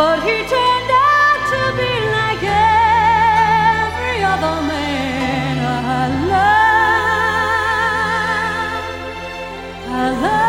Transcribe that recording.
But he turned out to be like every other man I love. I love.